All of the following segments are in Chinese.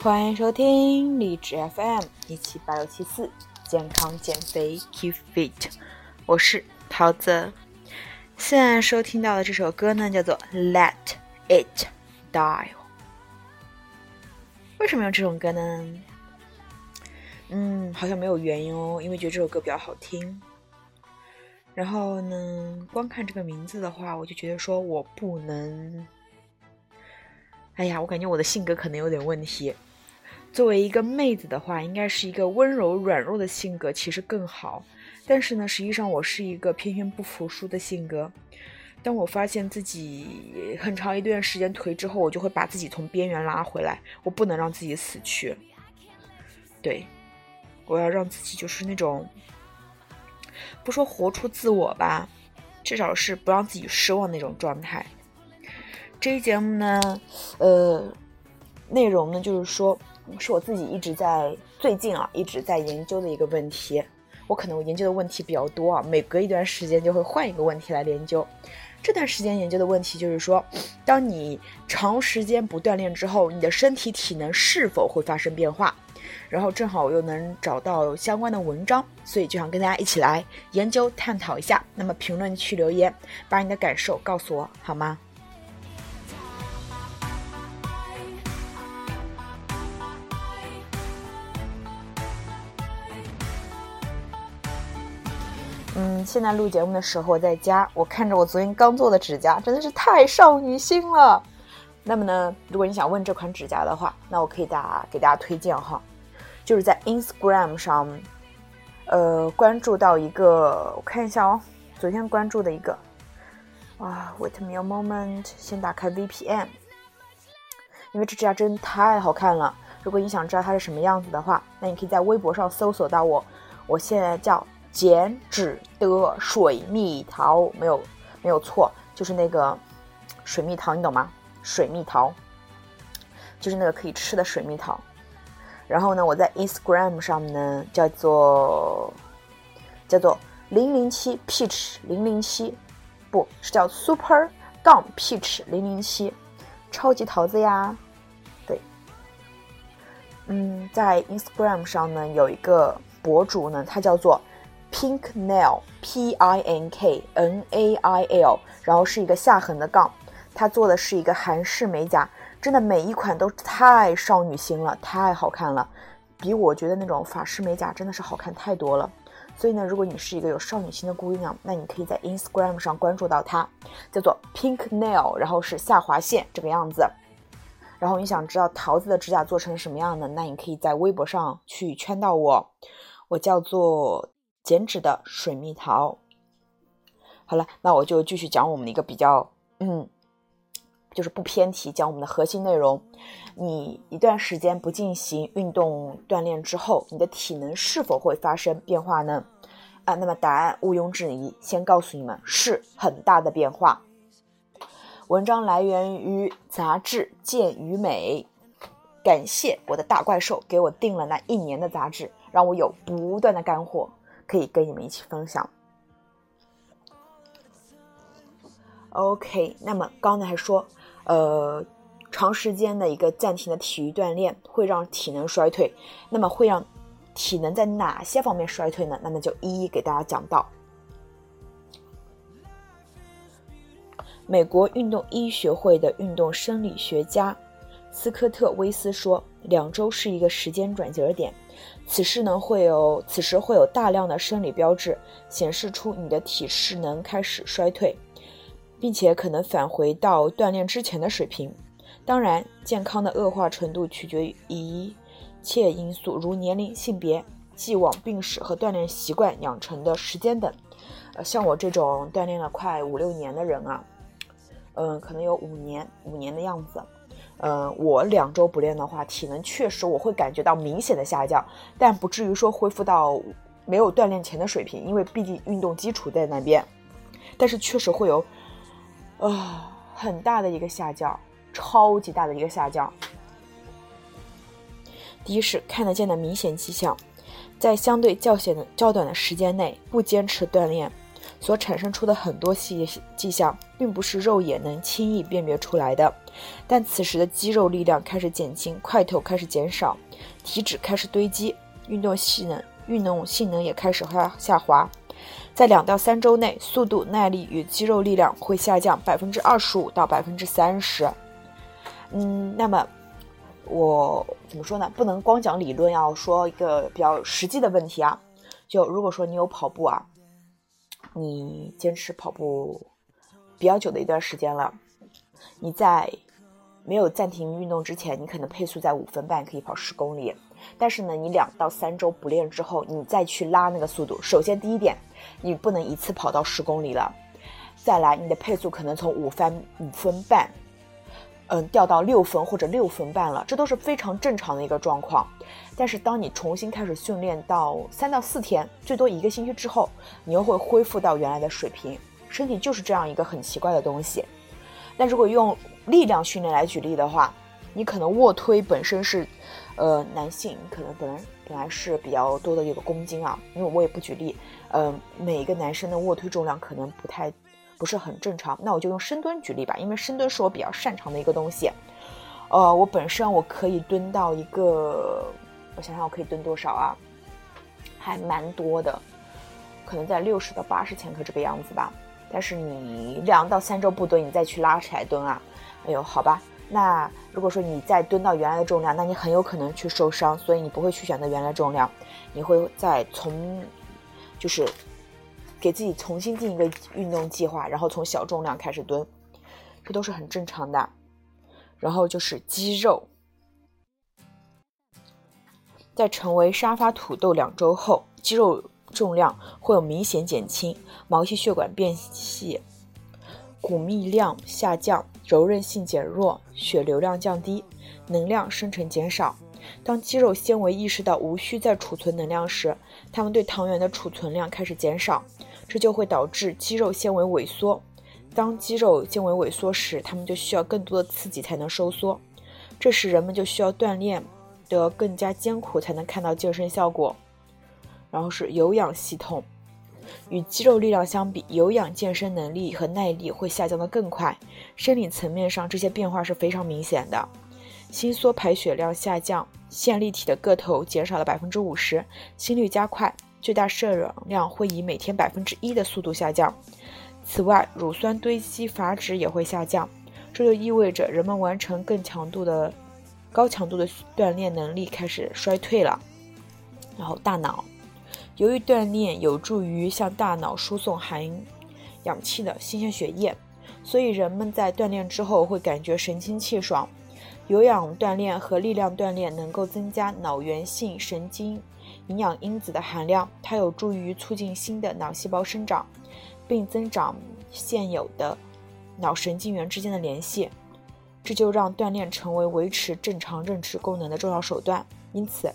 欢迎收听励志 FM 一七八六七四，健康减肥 Keep Fit，我是桃子。现在收听到的这首歌呢，叫做《Let It Die》。为什么用这首歌呢？嗯，好像没有原因哦，因为觉得这首歌比较好听。然后呢，光看这个名字的话，我就觉得说我不能。哎呀，我感觉我的性格可能有点问题。作为一个妹子的话，应该是一个温柔软弱的性格，其实更好。但是呢，实际上我是一个偏偏不服输的性格。当我发现自己很长一段时间颓之后，我就会把自己从边缘拉回来。我不能让自己死去。对，我要让自己就是那种，不说活出自我吧，至少是不让自己失望那种状态。这一节目呢，呃，内容呢就是说，是我自己一直在最近啊一直在研究的一个问题。我可能我研究的问题比较多啊，每隔一段时间就会换一个问题来研究。这段时间研究的问题就是说，当你长时间不锻炼之后，你的身体体能是否会发生变化？然后正好我又能找到相关的文章，所以就想跟大家一起来研究探讨一下。那么评论区留言，把你的感受告诉我好吗？现在录节目的时候我在家，我看着我昨天刚做的指甲，真的是太少女心了。那么呢，如果你想问这款指甲的话，那我可以大给大家推荐哈，就是在 Instagram 上，呃，关注到一个，我看一下哦，昨天关注的一个，啊，Wait me a moment，先打开 VPN，因为这指甲真的太好看了。如果你想知道它是什么样子的话，那你可以在微博上搜索到我，我现在叫。减脂的水蜜桃没有没有错，就是那个水蜜桃，你懂吗？水蜜桃就是那个可以吃的水蜜桃。然后呢，我在 Instagram 上呢叫做叫做零零七 peach 零零七，不是叫 super 杠 peach 零零七，超级桃子呀。对，嗯，在 Instagram 上呢有一个博主呢，他叫做。Pink Nail P I N K N A I L，然后是一个下横的杠，它做的是一个韩式美甲，真的每一款都太少女心了，太好看了，比我觉得那种法式美甲真的是好看太多了。所以呢，如果你是一个有少女心的姑娘，那你可以在 Instagram 上关注到它，叫做 Pink Nail，然后是下划线这个样子。然后你想知道桃子的指甲做成什么样的，那你可以在微博上去圈到我，我叫做。减脂的水蜜桃。好了，那我就继续讲我们的一个比较，嗯，就是不偏题，讲我们的核心内容。你一段时间不进行运动锻炼之后，你的体能是否会发生变化呢？啊，那么答案毋庸置疑，先告诉你们，是很大的变化。文章来源于杂志《健与美》，感谢我的大怪兽给我订了那一年的杂志，让我有不断的干货。可以跟你们一起分享。OK，那么刚才还说，呃，长时间的一个暂停的体育锻炼会让体能衰退。那么会让体能在哪些方面衰退呢？那么就一一给大家讲到。美国运动医学会的运动生理学家斯科特·威斯说：“两周是一个时间转折点。”此时呢，会有此时会有大量的生理标志显示出你的体适能开始衰退，并且可能返回到锻炼之前的水平。当然，健康的恶化程度取决于一切因素，如年龄、性别、既往病史和锻炼习惯养成的时间等。呃，像我这种锻炼了快五六年的人啊，嗯，可能有五年五年的样子。嗯，我两周不练的话，体能确实我会感觉到明显的下降，但不至于说恢复到没有锻炼前的水平，因为毕竟运动基础在那边。但是确实会有，啊，很大的一个下降，超级大的一个下降。第一是看得见的明显迹象，在相对较显的较短的时间内不坚持锻炼。所产生出的很多细迹象，并不是肉眼能轻易辨别出来的。但此时的肌肉力量开始减轻，块头开始减少，体脂开始堆积，运动性能运动性能也开始下下滑。在两到三周内，速度、耐力与肌肉力量会下降百分之二十五到百分之三十。嗯，那么我怎么说呢？不能光讲理论，要说一个比较实际的问题啊。就如果说你有跑步啊。你坚持跑步比较久的一段时间了，你在没有暂停运动之前，你可能配速在五分半可以跑十公里，但是呢，你两到三周不练之后，你再去拉那个速度，首先第一点，你不能一次跑到十公里了，再来你的配速可能从五分五分半。嗯，掉到六分或者六分半了，这都是非常正常的一个状况。但是，当你重新开始训练到三到四天，最多一个星期之后，你又会恢复到原来的水平。身体就是这样一个很奇怪的东西。那如果用力量训练来举例的话，你可能卧推本身是，呃，男性可能本来本来是比较多的一个公斤啊，因为我也不举例，嗯，每一个男生的卧推重量可能不太。不是很正常，那我就用深蹲举例吧，因为深蹲是我比较擅长的一个东西。呃，我本身我可以蹲到一个，我想想我可以蹲多少啊？还蛮多的，可能在六十到八十千克这个样子吧。但是你两到三周不蹲，你再去拉起来蹲啊，哎呦，好吧。那如果说你再蹲到原来的重量，那你很有可能去受伤，所以你不会去选择原来重量，你会再从就是。给自己重新定一个运动计划，然后从小重量开始蹲，这都是很正常的。然后就是肌肉，在成为沙发土豆两周后，肌肉重量会有明显减轻，毛细血管变细，骨密量下降，柔韧性减弱，血流量降低，能量生成减少。当肌肉纤维意识到无需再储存能量时，它们对糖原的储存量开始减少，这就会导致肌肉纤维萎缩。当肌肉纤维萎缩时，它们就需要更多的刺激才能收缩。这时人们就需要锻炼得更加艰苦才能看到健身效果。然后是有氧系统，与肌肉力量相比，有氧健身能力和耐力会下降得更快。生理层面上，这些变化是非常明显的。心缩排血量下降，线粒体的个头减少了百分之五十，心率加快，最大摄氧量会以每天百分之一的速度下降。此外，乳酸堆积阀值也会下降，这就意味着人们完成更强度的、高强度的锻炼能力开始衰退了。然后，大脑，由于锻炼有助于向大脑输送含氧气的新鲜血液，所以人们在锻炼之后会感觉神清气爽。有氧锻炼和力量锻炼能够增加脑源性神经营养因子的含量，它有助于促进新的脑细胞生长，并增长现有的脑神经元之间的联系，这就让锻炼成为维持正常认知功能的重要手段。因此，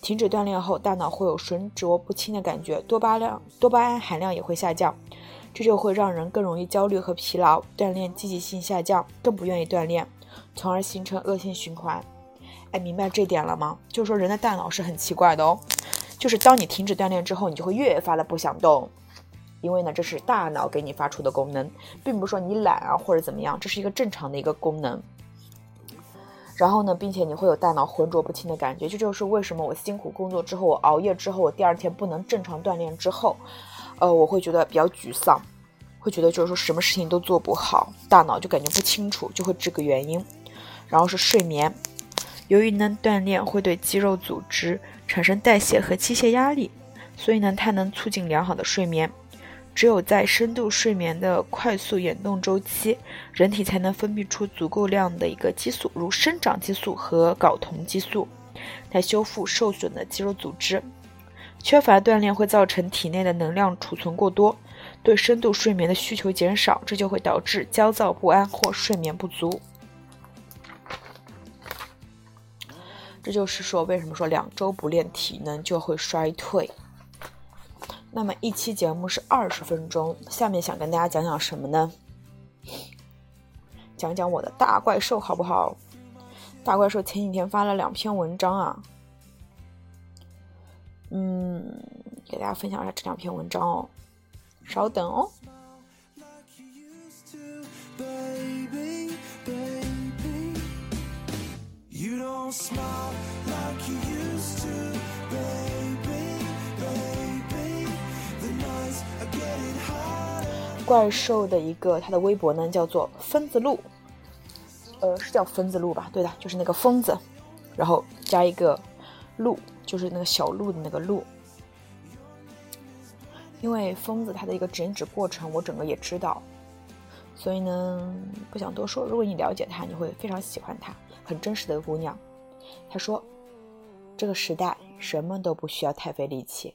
停止锻炼后，大脑会有浑浊不清的感觉，多巴量多巴胺含量也会下降，这就会让人更容易焦虑和疲劳，锻炼积极性下降，更不愿意锻炼。从而形成恶性循环，哎，明白这点了吗？就是说，人的大脑是很奇怪的哦，就是当你停止锻炼之后，你就会越发的不想动，因为呢，这是大脑给你发出的功能，并不是说你懒啊或者怎么样，这是一个正常的一个功能。然后呢，并且你会有大脑浑浊不清的感觉，这就是为什么我辛苦工作之后，我熬夜之后，我第二天不能正常锻炼之后，呃，我会觉得比较沮丧，会觉得就是说什么事情都做不好，大脑就感觉不清楚，就会这个原因。然后是睡眠，由于呢锻炼会对肌肉组织产生代谢和机械压力，所以呢它能促进良好的睡眠。只有在深度睡眠的快速眼动周期，人体才能分泌出足够量的一个激素，如生长激素和睾酮激素，来修复受损的肌肉组织。缺乏锻炼会造成体内的能量储存过多，对深度睡眠的需求减少，这就会导致焦躁不安或睡眠不足。这就是说，为什么说两周不练体能就会衰退？那么一期节目是二十分钟，下面想跟大家讲讲什么呢？讲讲我的大怪兽好不好？大怪兽前几天发了两篇文章啊，嗯，给大家分享一下这两篇文章哦，稍等哦。怪兽的一个他的微博呢，叫做疯子路，呃，是叫疯子路吧？对的，就是那个疯子，然后加一个路，就是那个小路的那个路。因为疯子他的一个剪纸过程，我整个也知道，所以呢，不想多说。如果你了解他，你会非常喜欢他，很真实的姑娘。他说，这个时代什么都不需要太费力气，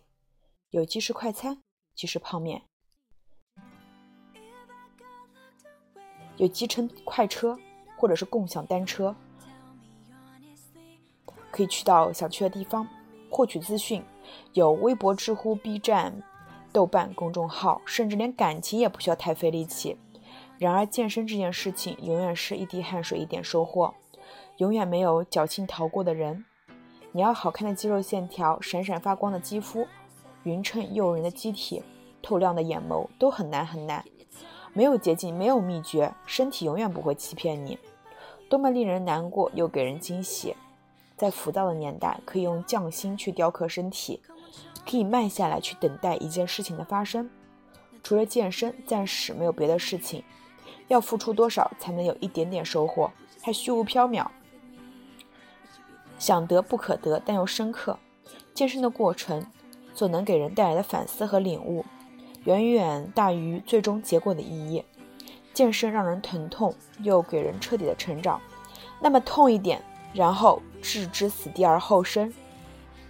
有即食快餐，即食泡面。有集成快车，或者是共享单车，可以去到想去的地方获取资讯。有微博、知乎、B 站、豆瓣公众号，甚至连感情也不需要太费力气。然而，健身这件事情永远是一滴汗水一点收获，永远没有侥幸逃过的人。你要好看的肌肉线条、闪闪发光的肌肤、匀称诱人的机体、透亮的眼眸，都很难很难。没有捷径，没有秘诀，身体永远不会欺骗你。多么令人难过又给人惊喜！在浮躁的年代，可以用匠心去雕刻身体，可以慢下来去等待一件事情的发生。除了健身，暂时没有别的事情。要付出多少才能有一点点收获？还虚无缥缈，想得不可得，但又深刻。健身的过程所能给人带来的反思和领悟。远远大于最终结果的意义。健身让人疼痛，又给人彻底的成长。那么痛一点，然后置之死地而后生，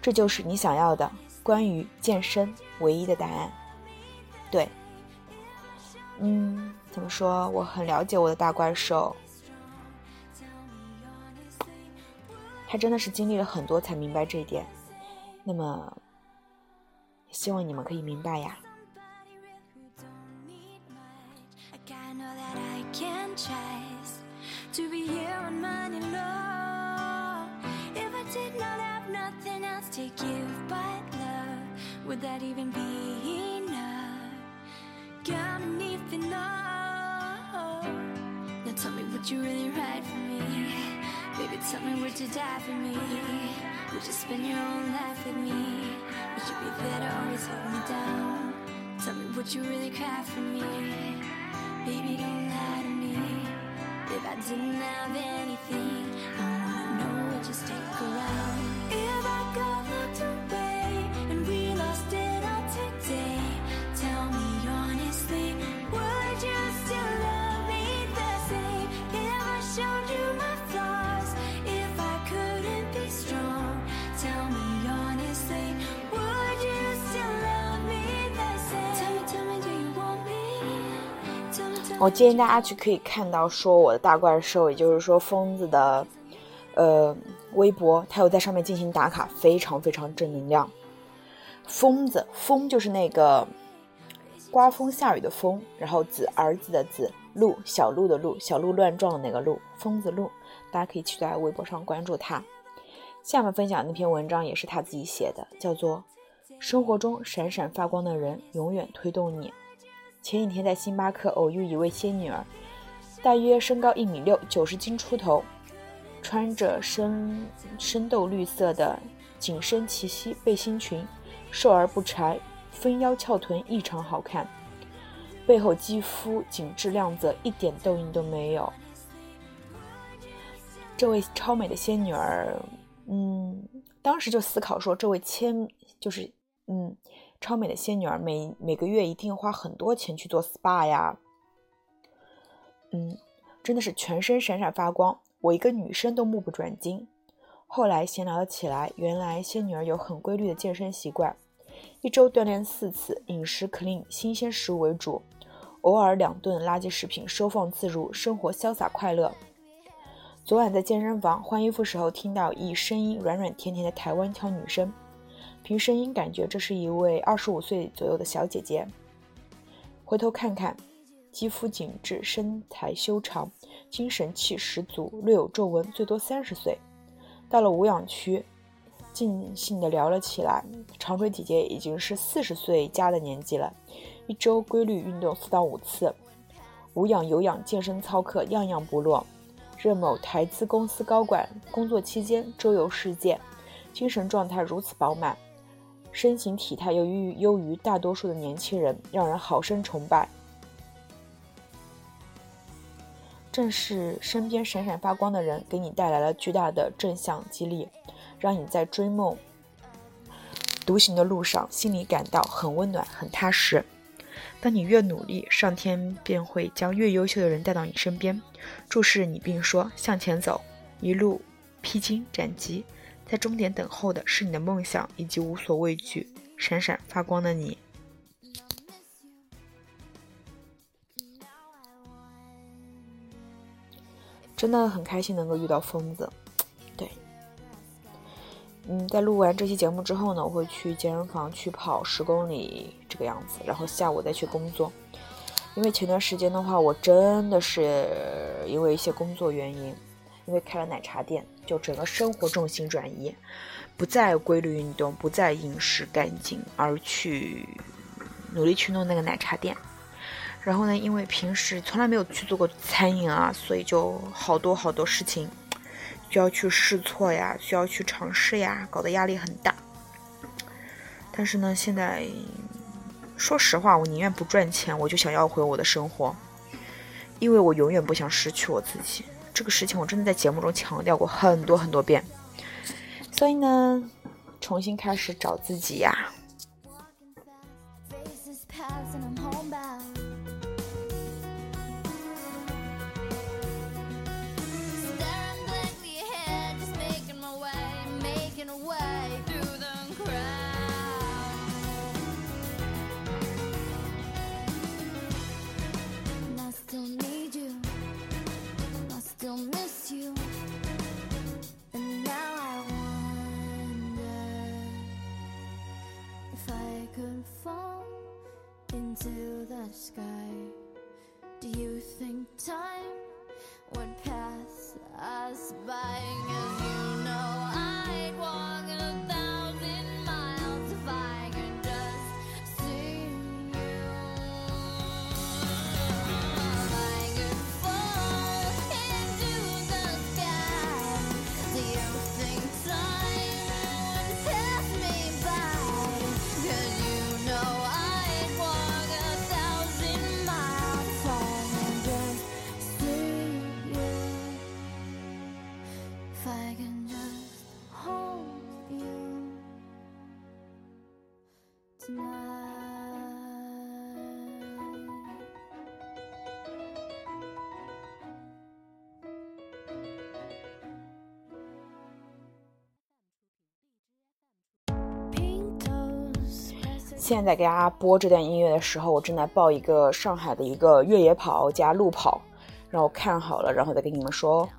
这就是你想要的关于健身唯一的答案。对，嗯，怎么说？我很了解我的大怪兽，他真的是经历了很多才明白这一点。那么，希望你们可以明白呀。To be here on money low. If I did not have nothing else to give but love, would that even be enough? Need to know. Now tell me, would you really ride for me? Baby, tell me, would you die for me? Would you spend your whole life with me? Would you be there to always hold me down? Tell me, would you really cry for me? Baby, don't lie to me. If I didn't have anything, 我建议大家去可以看到说我的大怪兽，也就是说疯子的，呃，微博，他有在上面进行打卡，非常非常正能量。疯子，疯就是那个刮风下雨的风，然后子儿子的子，鹿小鹿的鹿，小鹿乱撞的那个鹿，疯子鹿，大家可以去在微博上关注他。下面分享的那篇文章也是他自己写的，叫做《生活中闪闪发光的人永远推动你》。前几天在星巴克偶遇一位仙女儿，大约身高一米六，九十斤出头，穿着深深豆绿色的紧身齐膝背心裙，瘦而不柴，丰腰翘臀异常好看，背后肌肤紧致亮泽，一点痘印都没有。这位超美的仙女儿，嗯，当时就思考说，这位千就是嗯。超美的仙女儿每每个月一定花很多钱去做 SPA 呀，嗯，真的是全身闪闪发光，我一个女生都目不转睛。后来闲聊了起来，原来仙女儿有很规律的健身习惯，一周锻炼四次，饮食 clean，新鲜食物为主，偶尔两顿垃圾食品收放自如，生活潇洒快乐。昨晚在健身房换衣服时候，听到一声音软软甜甜的台湾腔女声，凭声音感觉这是一位二十五岁左右的小姐姐。回头看看，肌肤紧致，身材修长，精神气十足，略有皱纹，最多三十岁。到了无氧区，尽兴地聊了起来。长腿姐姐已经是四十岁加的年纪了，一周规律运动四到五次，无氧、有氧、健身操课样样不落。任某台资公司高管，工作期间周游世界，精神状态如此饱满，身形体态又优优于大多数的年轻人，让人好生崇拜。正是身边闪闪发光的人，给你带来了巨大的正向激励，让你在追梦独行的路上，心里感到很温暖、很踏实。当你越努力，上天便会将越优秀的人带到你身边，注视你，并说：“向前走，一路披荆斩棘，在终点等候的是你的梦想以及无所畏惧、闪闪发光的你。”真的很开心能够遇到疯子。对，嗯，在录完这期节目之后呢，我会去健身房去跑十公里。这个样子，然后下午再去工作。因为前段时间的话，我真的是因为一些工作原因，因为开了奶茶店，就整个生活重心转移，不再规律运动，不再饮食干净，而去努力去弄那个奶茶店。然后呢，因为平时从来没有去做过餐饮啊，所以就好多好多事情需要去试错呀，需要去尝试呀，搞得压力很大。但是呢，现在。说实话，我宁愿不赚钱，我就想要回我的生活，因为我永远不想失去我自己。这个事情我真的在节目中强调过很多很多遍。所以呢，重新开始找自己呀。If I could fall into the sky, do you think time would pass us by? 现在给大家播这段音乐的时候，我正在报一个上海的一个越野跑加路跑，让我看好了，然后再跟你们说。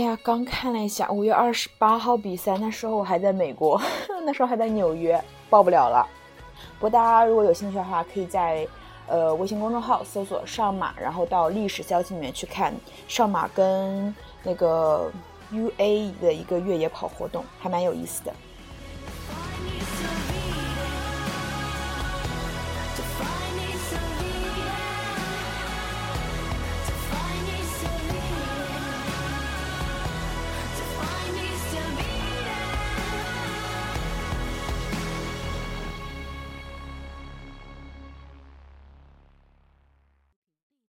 呀，刚看了一下五月二十八号比赛，那时候我还在美国，那时候还在纽约，报不了了。不过大家如果有兴趣的话，可以在呃微信公众号搜索上马，然后到历史消息里面去看上马跟那个 UA 的一个越野跑活动，还蛮有意思的。